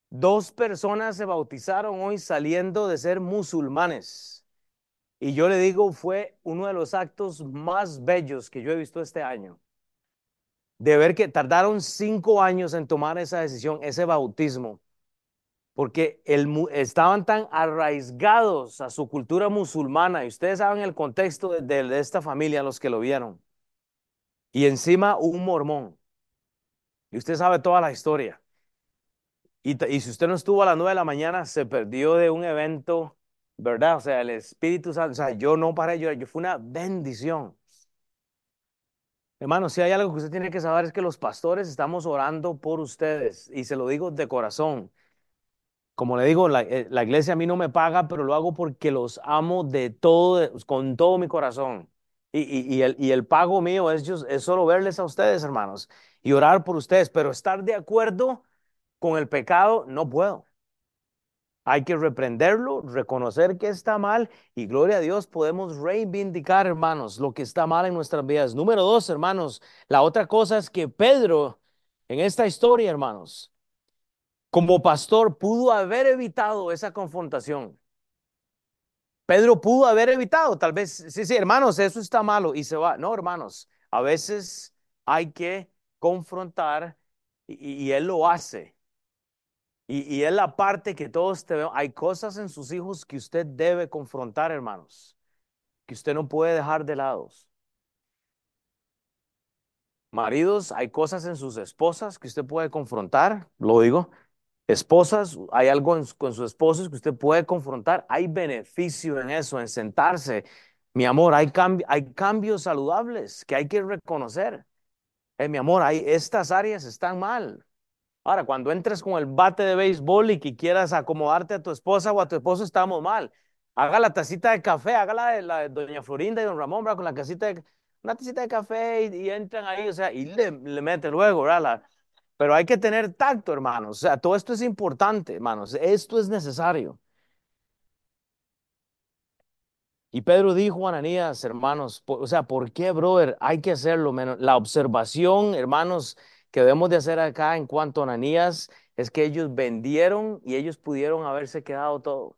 Dos personas se bautizaron hoy saliendo de ser musulmanes. Y yo le digo, fue uno de los actos más bellos que yo he visto este año. De ver que tardaron cinco años en tomar esa decisión, ese bautismo, porque estaban tan arraigados a su cultura musulmana, y ustedes saben el contexto de, de esta familia, los que lo vieron. Y encima un mormón. Y usted sabe toda la historia. Y, y si usted no estuvo a las nueve de la mañana, se perdió de un evento ¿verdad? O sea, el Espíritu Santo, o sea, yo no paré yo yo fue una bendición. Hermano, si hay algo que usted tiene que saber es que los pastores estamos orando por ustedes y se lo digo de corazón. Como le digo, la, eh, iglesia a mí no me paga, pero lo hago porque los amo de todo, con todo mi corazón. Y, el, pago mío es solo verles a ustedes, hermanos, y orar por ustedes, pero estar de acuerdo con el pecado no puedo. Hay que reprenderlo, reconocer que está mal y gloria a Dios podemos reivindicar, hermanos, lo que está mal en nuestras vidas. Número dos, hermanos, la otra cosa es que Pedro, en esta historia, hermanos, como pastor pudo haber evitado esa confrontación. Pedro pudo haber evitado, tal vez, sí, sí, hermanos, eso está malo y se va. No, hermanos, a veces hay que confrontar y, y él lo hace. Y, es la parte que todos te ven. Hay cosas en sus hijos que usted debe confrontar, hermanos, que usted no puede dejar de lado. Maridos, hay cosas en sus esposas que usted puede confrontar, lo digo. Esposas, hay algo en- con sus esposos que usted puede confrontar. Hay beneficio en eso, en sentarse. Mi amor, hay, cambi- hay cambios saludables que hay que reconocer. Eh, mi amor, hay, estas áreas están mal. Ahora, cuando entres con el bate de béisbol y que quieras acomodarte a tu esposa o a tu esposo, estamos mal. Haga la tacita de café, haga la de, la de doña Florinda y don Ramón, ¿verdad? Con la casita de, una tacita de café y, entran ahí, o sea, y le, le meten luego, ¿verdad? La- pero hay que tener tacto, hermanos. O sea, todo esto es importante, hermanos. Esto es necesario. Y Pedro dijo a Ananías, hermanos, o sea, ¿por qué, brother? Hay que hacerlo. menos. La observación, hermanos, que debemos de hacer acá en cuanto a Ananías es que ellos vendieron y ellos pudieron haberse quedado todo.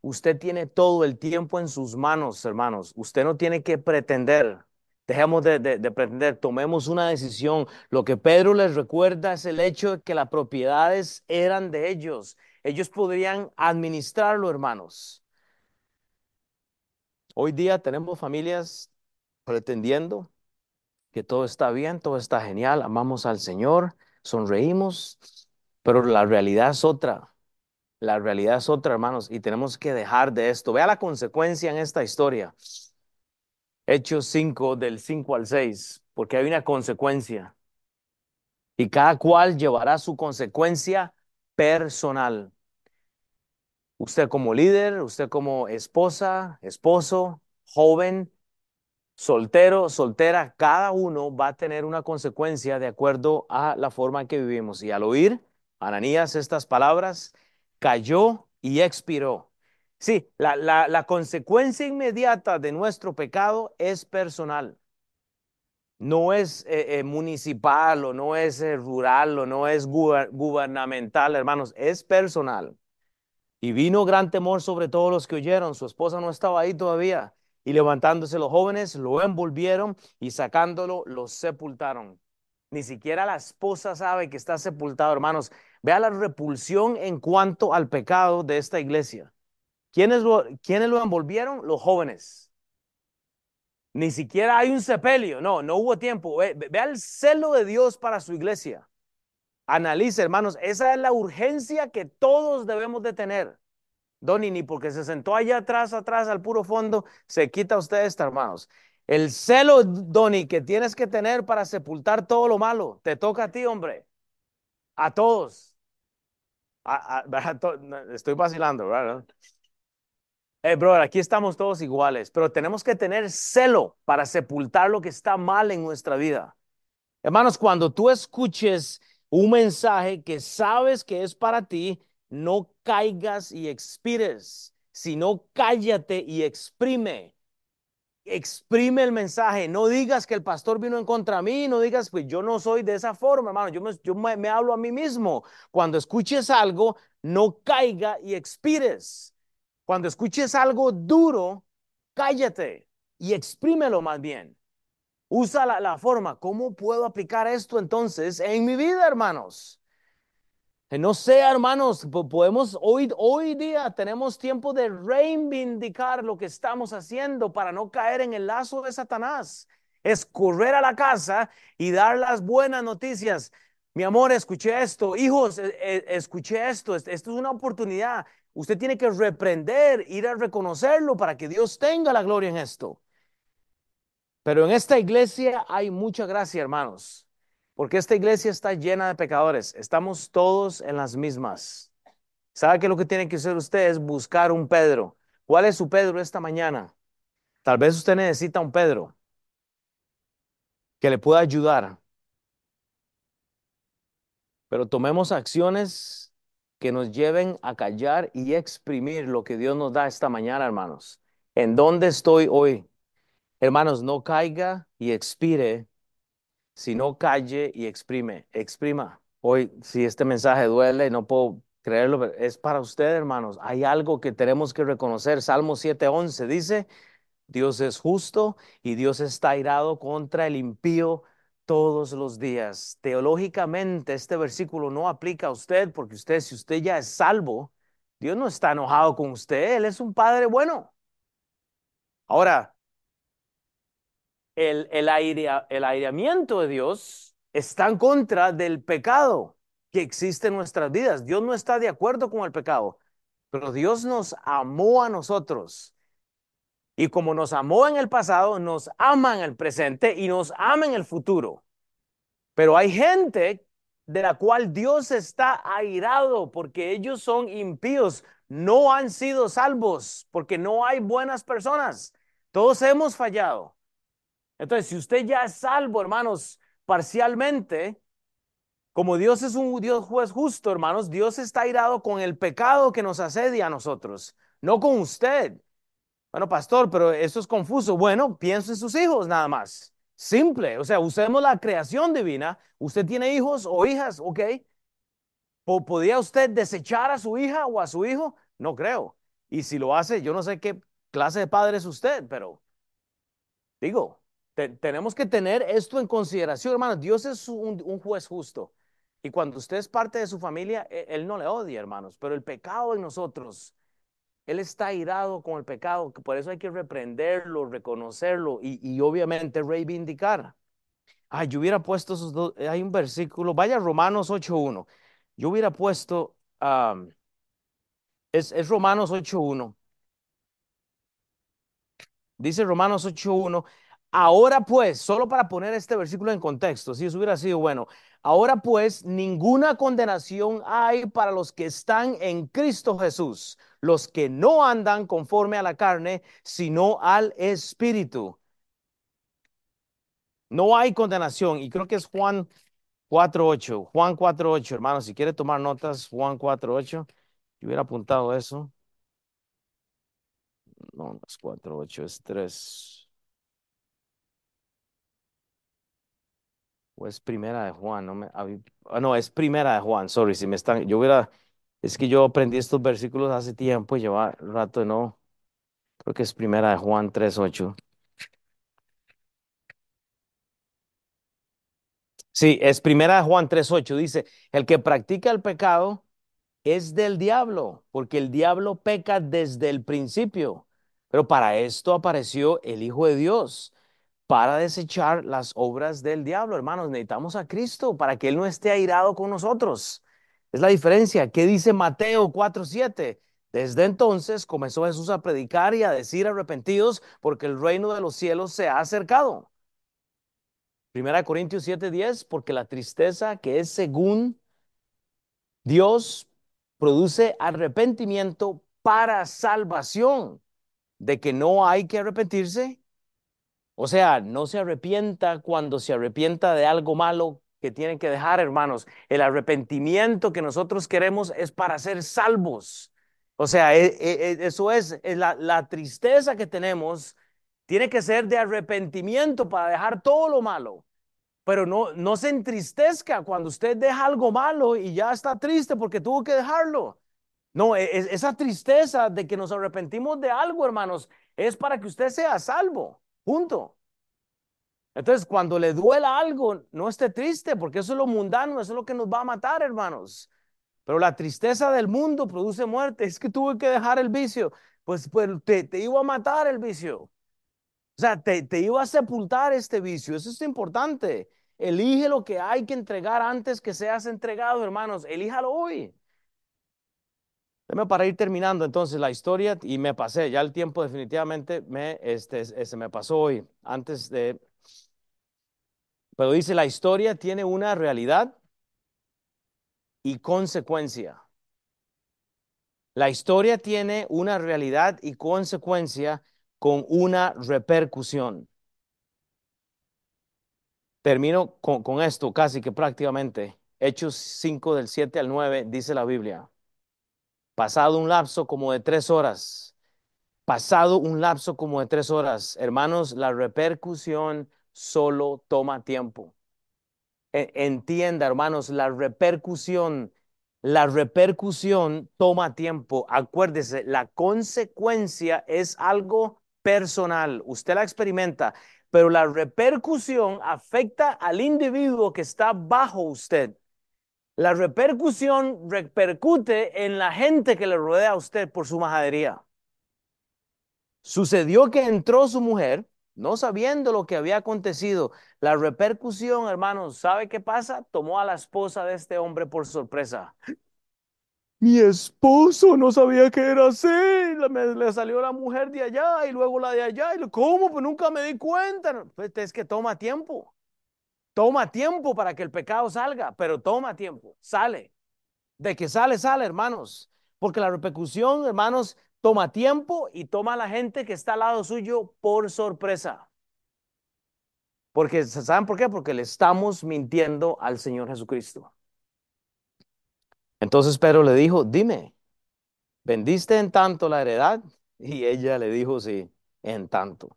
Usted tiene todo el tiempo en sus manos, hermanos. Usted no tiene que pretender. Dejemos de, de- de pretender, tomemos una decisión. Lo que Pedro les recuerda es el hecho de que las propiedades eran de ellos. Ellos podrían administrarlo, hermanos. Hoy día tenemos familias pretendiendo que todo está bien, todo está genial, amamos al Señor, sonreímos, pero la realidad es otra. La realidad es otra, hermanos, y tenemos que dejar de esto. Vea la consecuencia en esta historia. Hechos 5, del 5 al 6, porque hay una consecuencia. Y cada cual llevará su consecuencia personal. Usted como líder, usted como esposa, esposo, joven, soltero, soltera, cada uno va a tener una consecuencia de acuerdo a la forma en que vivimos. Y al oír Ananías estas palabras, cayó y expiró. Sí, la, la, consecuencia inmediata de nuestro pecado es personal. No es eh, eh, municipal o no es eh, rural o no es guber- gubernamental, hermanos, es personal. Y vino gran temor sobre todos los que oyeron. Su esposa no estaba ahí todavía. Y levantándose los jóvenes, lo envolvieron y sacándolo, lo sepultaron. Ni siquiera la esposa sabe que está sepultado, hermanos. Vea la repulsión en cuanto al pecado de esta iglesia. ¿Quiénes lo, envolvieron? Los jóvenes. Ni siquiera hay un sepelio. No, no hubo tiempo. Ve- ve- Vea el celo de Dios para su iglesia. Analice, hermanos, esa es la urgencia que todos debemos de tener. Donny, ni porque se sentó allá atrás, atrás, al puro fondo, se quita usted esta, hermanos. El celo, Donny, que tienes que tener para sepultar todo lo malo, te toca a ti, hombre. A todos. A- a- [LAUGHS] estoy vacilando, ¿verdad? Eh, brother, aquí estamos todos iguales, pero tenemos que tener celo para sepultar lo que está mal en nuestra vida. Hermanos, cuando tú escuches un mensaje que sabes que es para ti, no caigas y expires, sino cállate y exprime. Exprime el mensaje, no digas que el pastor vino en contra de mí, no digas, pues yo no soy de esa forma, hermano, yo me, hablo a mí mismo. Cuando escuches algo, no caiga y expires. Cuando escuches algo duro, cállate y exprímelo más bien. Usa la forma, ¿cómo puedo aplicar esto entonces en mi vida, hermanos? Eh, No sé, hermanos, po- podemos hoy, hoy día tenemos tiempo de reivindicar lo que estamos haciendo para no caer en el lazo de Satanás. Es correr a la casa y dar las buenas noticias. Mi amor, escuché esto. Hijos, eh, eh, escuché esto. Est- Esto es una oportunidad. Usted tiene que reprender, ir a reconocerlo para que Dios tenga la gloria en esto. Pero en esta iglesia hay mucha gracia, hermanos, porque esta iglesia está llena de pecadores. Estamos todos en las mismas. ¿Sabe qué es lo que tiene que hacer usted? Es buscar un Pedro. ¿Cuál es su Pedro esta mañana? Tal vez usted necesita un Pedro que le pueda ayudar, pero tomemos acciones que nos lleven a callar y exprimir lo que Dios nos da esta mañana, hermanos. ¿En dónde estoy hoy? Hermanos, no caiga y expire Si no calle y exprime, exprima. Hoy, si este mensaje duele, no puedo creerlo, es para usted, hermanos. Hay algo que tenemos que reconocer. Salmo 7:11 dice, Dios es justo y Dios está airado contra el impío todos los días. Teológicamente, este versículo no aplica a usted porque usted, si usted ya es salvo, Dios no está enojado con usted, Él es un Padre bueno. Ahora, el, el, airea- el aireamiento de Dios está en contra del pecado. que existe en nuestras vidas. Dios no está de acuerdo con el pecado, pero Dios nos amó a nosotros. Y como nos amó en el pasado, nos ama en el presente y nos ama en el futuro. Pero hay gente de la cual Dios está airado porque ellos son impíos, no han sido salvos porque no hay buenas personas. Todos hemos fallado. Entonces, si usted ya es salvo, hermanos, parcialmente, como Dios es un Dios juez justo, hermanos, Dios está airado con el pecado que nos asedia a nosotros, no con usted. Bueno, pastor, pero eso es confuso. Bueno, piense en sus hijos nada más. Simple, o sea, usemos la creación divina. Usted tiene hijos o hijas, ¿ok? ¿Podría usted desechar a su hija o a su hijo? No creo. Y si lo hace, yo no sé qué clase de padre es usted, pero digo, tenemos que tener esto en consideración, hermano. Dios es un, juez justo. Y cuando usted es parte de su familia, e, Él no le odia, hermanos. Pero el pecado en nosotros, Él está irado con el pecado. Por eso hay que reprenderlo, reconocerlo y, y obviamente reivindicar. Ay, yo hubiera puesto esos dos. Hay un versículo, vaya Romanos 8.1. Yo hubiera puesto, es, es Romanos 8.1. Dice Romanos 8.1, Ahora pues, solo para poner este versículo en contexto, si eso hubiera sido bueno, ahora pues ninguna condenación hay para los que están en Cristo Jesús, los que no andan conforme a la carne, sino al Espíritu. No hay condenación, y creo que es Juan 4.8, Juan 4.8, hermano, si quiere tomar notas, Juan 4.8, yo hubiera apuntado eso. No, es 4.8, es 3. Es primera de Juan, no me, ah, no, es primera de Juan, sorry, si me están, yo hubiera, es que yo aprendí estos versículos hace tiempo y lleva rato no, creo que es primera de Juan 3.8. Sí, es primera de Juan 3.8, dice, el que practica el pecado es del diablo, porque el diablo peca desde el principio, pero para esto apareció el Hijo de Dios para desechar las obras del diablo, hermanos. Necesitamos a Cristo para que Él no esté airado con nosotros. Es la diferencia. ¿Qué dice Mateo 4:7? Desde entonces comenzó Jesús a predicar y a decir arrepentidos porque el reino de los cielos se ha acercado. Primera Corintios 7:10, porque la tristeza que es según Dios produce arrepentimiento para salvación, de que no hay que arrepentirse o sea, no se arrepienta cuando se arrepienta de algo malo que tienen que dejar, hermanos. El arrepentimiento que nosotros queremos es para ser salvos. O sea, e, e, e, eso es, la, tristeza que tenemos tiene que ser de arrepentimiento para dejar todo lo malo. Pero no, no se entristezca cuando usted deja algo malo y ya está triste porque tuvo que dejarlo. No, esa tristeza de que nos arrepentimos de algo, hermanos, es para que usted sea salvo. Punto. Entonces, cuando le duela algo, no esté triste, porque eso es lo mundano, eso es lo que nos va a matar, hermanos. Pero la tristeza del mundo produce muerte. Es que tuve que dejar el vicio. Pues, pues te, iba a matar el vicio. O sea, te, te iba a sepultar este vicio. Eso es importante. Elige lo que hay que entregar antes que seas entregado, hermanos. Elíjalo hoy. Para ir terminando entonces la historia y me pasé, ya el tiempo definitivamente me, este, se me pasó hoy, antes de... Pero dice, la historia tiene una realidad y consecuencia. La historia tiene una realidad y consecuencia con una repercusión. Termino con, con esto casi que prácticamente. Hechos 5 del 7 al 9 dice la Biblia. Pasado un lapso como de tres horas, pasado un lapso como de tres horas, hermanos, la repercusión solo toma tiempo. E, entienda, hermanos, la repercusión, la repercusión toma tiempo. Acuérdese, la consecuencia es algo personal. Usted la experimenta, pero la repercusión afecta al individuo que está bajo usted. La repercusión repercute en la gente que le rodea a usted por su majadería. Sucedió que entró su mujer no sabiendo lo que había acontecido. La repercusión, hermanos, ¿sabe qué pasa? Tomó a la esposa de este hombre por sorpresa. Mi esposo no sabía que era así. Le, le salió la mujer de allá y luego la de allá. Y lo, ¿Cómo? Pues nunca me di cuenta. Pues es que toma tiempo. Toma tiempo para que el pecado salga, pero toma tiempo. Sale. De que sale, sale, hermanos. Porque la repercusión, hermanos, toma tiempo y toma a la gente que está al lado suyo por sorpresa. Porque, ¿saben por qué? Porque le estamos mintiendo al Señor Jesucristo. Entonces Pedro le dijo, dime, ¿vendiste en tanto la heredad? Y ella le dijo, sí, en tanto.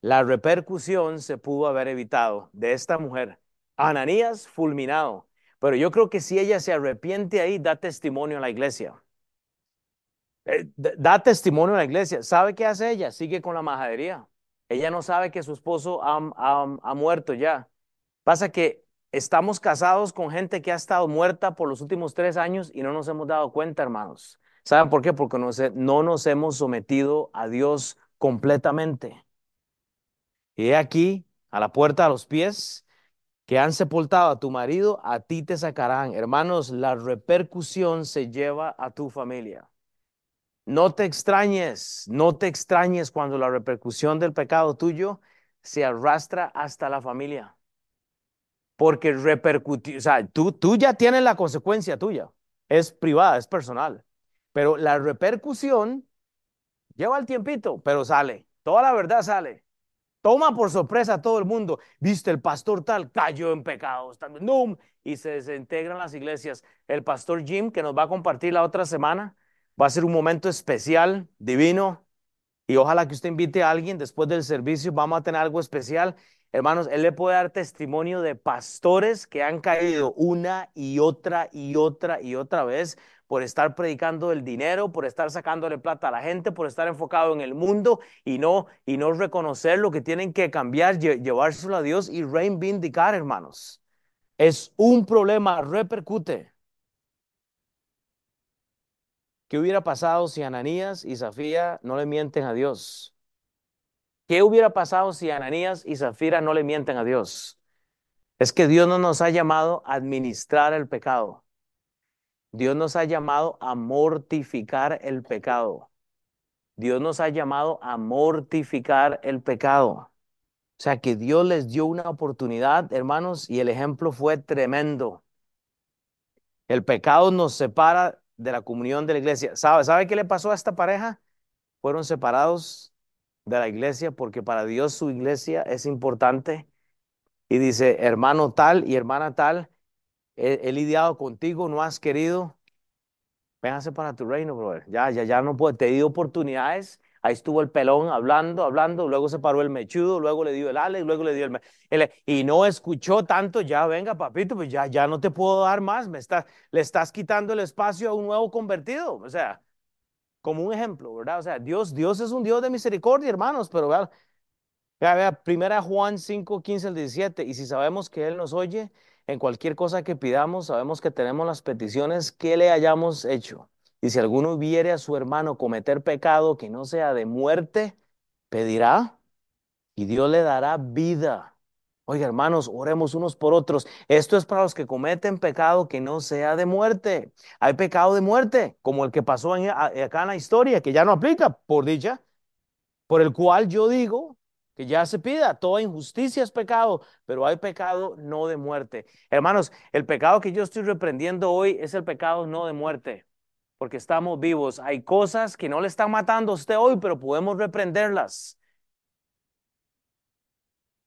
La repercusión se pudo haber evitado de esta mujer. Ananías fulminado. Pero yo creo que si ella se arrepiente ahí, da testimonio a la iglesia. Eh, da testimonio a la iglesia. ¿Sabe qué hace ella? Sigue con la majadería. Ella no sabe que su esposo ha, ha- ha muerto ya. Pasa que estamos casados con gente que ha estado muerta por los últimos tres años y no nos hemos dado cuenta, hermanos. ¿Saben por qué? Porque no, se- no nos hemos sometido a Dios completamente. Y aquí, a la puerta, a los pies, que han sepultado a tu marido, a ti te sacarán. Hermanos, la repercusión se lleva a tu familia. No te extrañes, no te extrañes cuando la repercusión del pecado tuyo se arrastra hasta la familia. Porque repercutió, o sea, tú, tú ya tienes la consecuencia tuya. Es privada, es personal. Pero la repercusión lleva el tiempito, pero sale. Toda la verdad sale. Toma por sorpresa a todo el mundo. Viste, el pastor tal cayó en pecados. ¡Num! Y se desintegran las iglesias. El pastor Jim, que nos va a compartir la otra semana, va a ser un momento especial, divino. Y ojalá que usted invite a alguien después del servicio. Vamos a tener algo especial. Hermanos, él le puede dar testimonio de pastores que han caído una y otra y otra y otra vez por estar predicando el dinero, por estar sacándole plata a la gente, por estar enfocado en el mundo y no, y no reconocer lo que tienen que cambiar, lle- llevárselo a Dios y reivindicar, hermanos. Es un problema, repercute. ¿Qué hubiera pasado si Ananías y Zafira no le mienten a Dios? ¿Qué hubiera pasado si Ananías y Zafira no le mienten a Dios? Es que Dios no nos ha llamado a administrar el pecado. Dios nos ha llamado a mortificar el pecado. Dios nos ha llamado a mortificar el pecado. O sea que Dios les dio una oportunidad, hermanos, y el ejemplo fue tremendo. El pecado nos separa de la comunión de la iglesia. ¿Sabe, sabe qué le pasó a esta pareja? Fueron separados de la iglesia porque para Dios su iglesia es importante. Y dice, hermano tal y hermana tal, he, lidiado contigo, no has querido. Véngase para tu reino, brother. Ya, ya, ya no puedo. Te di oportunidades. Ahí estuvo el pelón hablando, hablando. Luego se paró el mechudo, luego le dio el Alex, luego le dio el, el- Y no escuchó tanto. Ya, venga, papito, pues ya, ya no te puedo dar más. Me está, le estás quitando el espacio a un nuevo convertido. O sea, como un ejemplo, ¿verdad? O sea, Dios, Dios es un Dios de misericordia, hermanos, pero vea, vea, vea, primera Juan 5, 15 al 17. Y si sabemos que Él nos oye, en cualquier cosa que pidamos, sabemos que tenemos las peticiones que le hayamos hecho. Y si alguno viere a su hermano cometer pecado que no sea de muerte, pedirá y Dios le dará vida. Oiga, hermanos, oremos unos por otros. Esto es para los que cometen pecado que no sea de muerte. Hay pecado de muerte, como el que pasó en- acá en la historia, que ya no aplica, por dicha, por el cual yo digo que ya se pida. Toda injusticia es pecado, pero hay pecado no de muerte. Hermanos, el pecado que yo estoy reprendiendo hoy es el pecado no de muerte, porque estamos vivos. Hay cosas que no le están matando a usted hoy, pero podemos reprenderlas.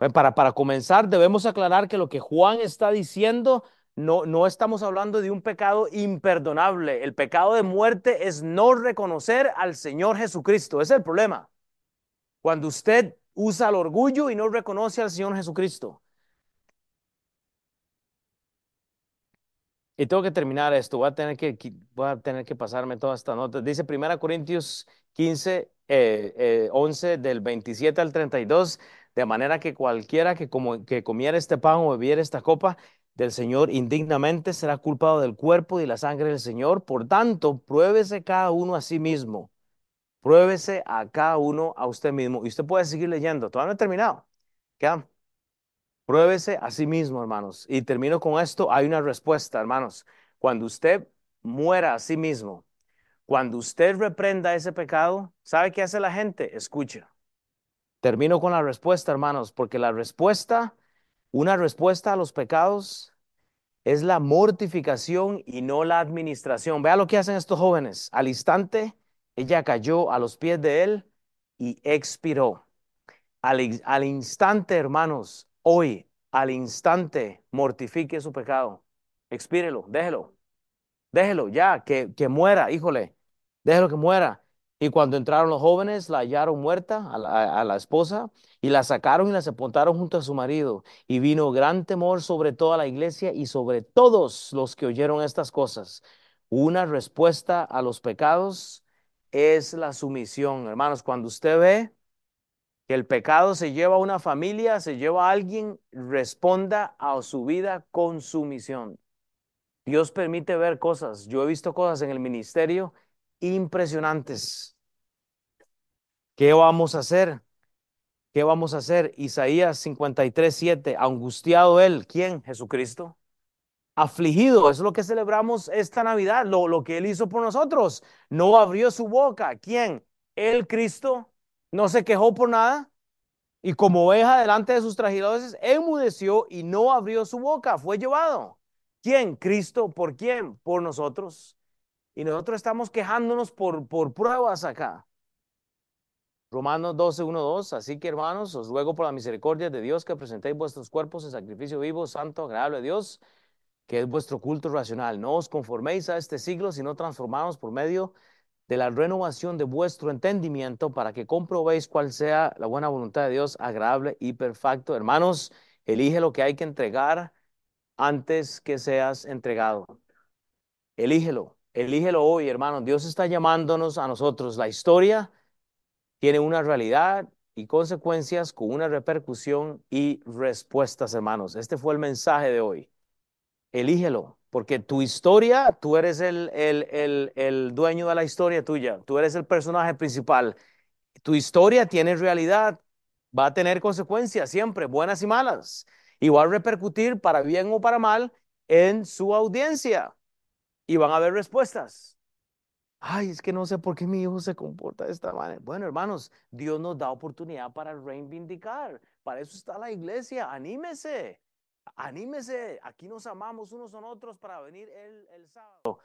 Eh, Para, para comenzar, debemos aclarar que lo que Juan está diciendo, no, no estamos hablando de un pecado imperdonable. El pecado de muerte es no reconocer al Señor Jesucristo. Es el problema. Cuando usted usa el orgullo y no reconoce al Señor Jesucristo. Y tengo que terminar esto, voy a tener que, a tener que pasarme toda esta nota. Dice 1 Corintios 15, eh, eh, 11, del 27 al 32, de manera que cualquiera que, como, que comiera este pan o bebiera esta copa del Señor indignamente será culpado del cuerpo y la sangre del Señor. Por tanto, pruébese cada uno a sí mismo Pruébese a cada uno a usted mismo. Y usted puede seguir leyendo. Todavía no he terminado. ¿Qué? Pruébese a sí mismo, hermanos. Y termino con esto. Hay una respuesta, hermanos. Cuando usted muera a sí mismo, cuando usted reprenda ese pecado, ¿sabe qué hace la gente? Escucha. Termino con la respuesta, hermanos, porque la respuesta, una respuesta a los pecados es la mortificación y no la administración. Vea lo que hacen estos jóvenes. Al instante, ella cayó a los pies de él y expiró. Al, instante, hermanos, hoy, al instante, mortifique su pecado. Expírelo, déjelo. Déjelo ya, que, que muera, híjole, déjelo que muera. Y cuando entraron los jóvenes, la hallaron muerta a la, esposa y la sacaron y la sepultaron junto a su marido. Y vino gran temor sobre toda la iglesia y sobre todos los que oyeron estas cosas. Una respuesta a los pecados es la sumisión. Hermanos, cuando usted ve que el pecado se lleva a una familia, se lleva a alguien, responda a su vida con sumisión. Dios permite ver cosas. Yo he visto cosas en el ministerio impresionantes. ¿Qué vamos a hacer? ¿Qué vamos a hacer? Isaías 53, 7. Angustiado él. ¿Quién? Jesucristo. Afligido. Eso es lo que celebramos esta Navidad. Lo, lo que él hizo por nosotros. No abrió su boca. ¿Quién? El Cristo. No se quejó por nada. Y como oveja delante de sus trajidores, enmudeció y no abrió su boca. Fue llevado. ¿Quién? Cristo. ¿Por quién? Por nosotros. Y nosotros estamos quejándonos por, por pruebas acá. Romanos 12, 1, 2. Así que, hermanos, os ruego por la misericordia de Dios que presentéis vuestros cuerpos en sacrificio vivo, santo, agradable a Dios, que es vuestro culto racional. No os conforméis a este siglo, sino transformados por medio de la renovación de vuestro entendimiento para que comprobéis cuál sea la buena voluntad de Dios, agradable y perfecto. Hermanos, elige lo que hay que entregar antes que seas entregado. Elígelo, elígelo hoy, hermanos. Dios está llamándonos a nosotros. La historia tiene una realidad y consecuencias con una repercusión y respuestas, hermanos. Este fue el mensaje de hoy. Elígelo, porque tu historia, tú eres el, el, el, dueño de la historia tuya, tú eres el personaje principal. Tu historia tiene realidad, va a tener consecuencias siempre, buenas y malas, y va a repercutir para bien o para mal en su audiencia, y van a haber respuestas. Ay, es que no sé por qué mi hijo se comporta de esta manera. Bueno, hermanos, Dios nos da oportunidad para reivindicar. Para eso está la iglesia. Anímese, anímese. Aquí nos amamos unos a otros para venir el, el sábado.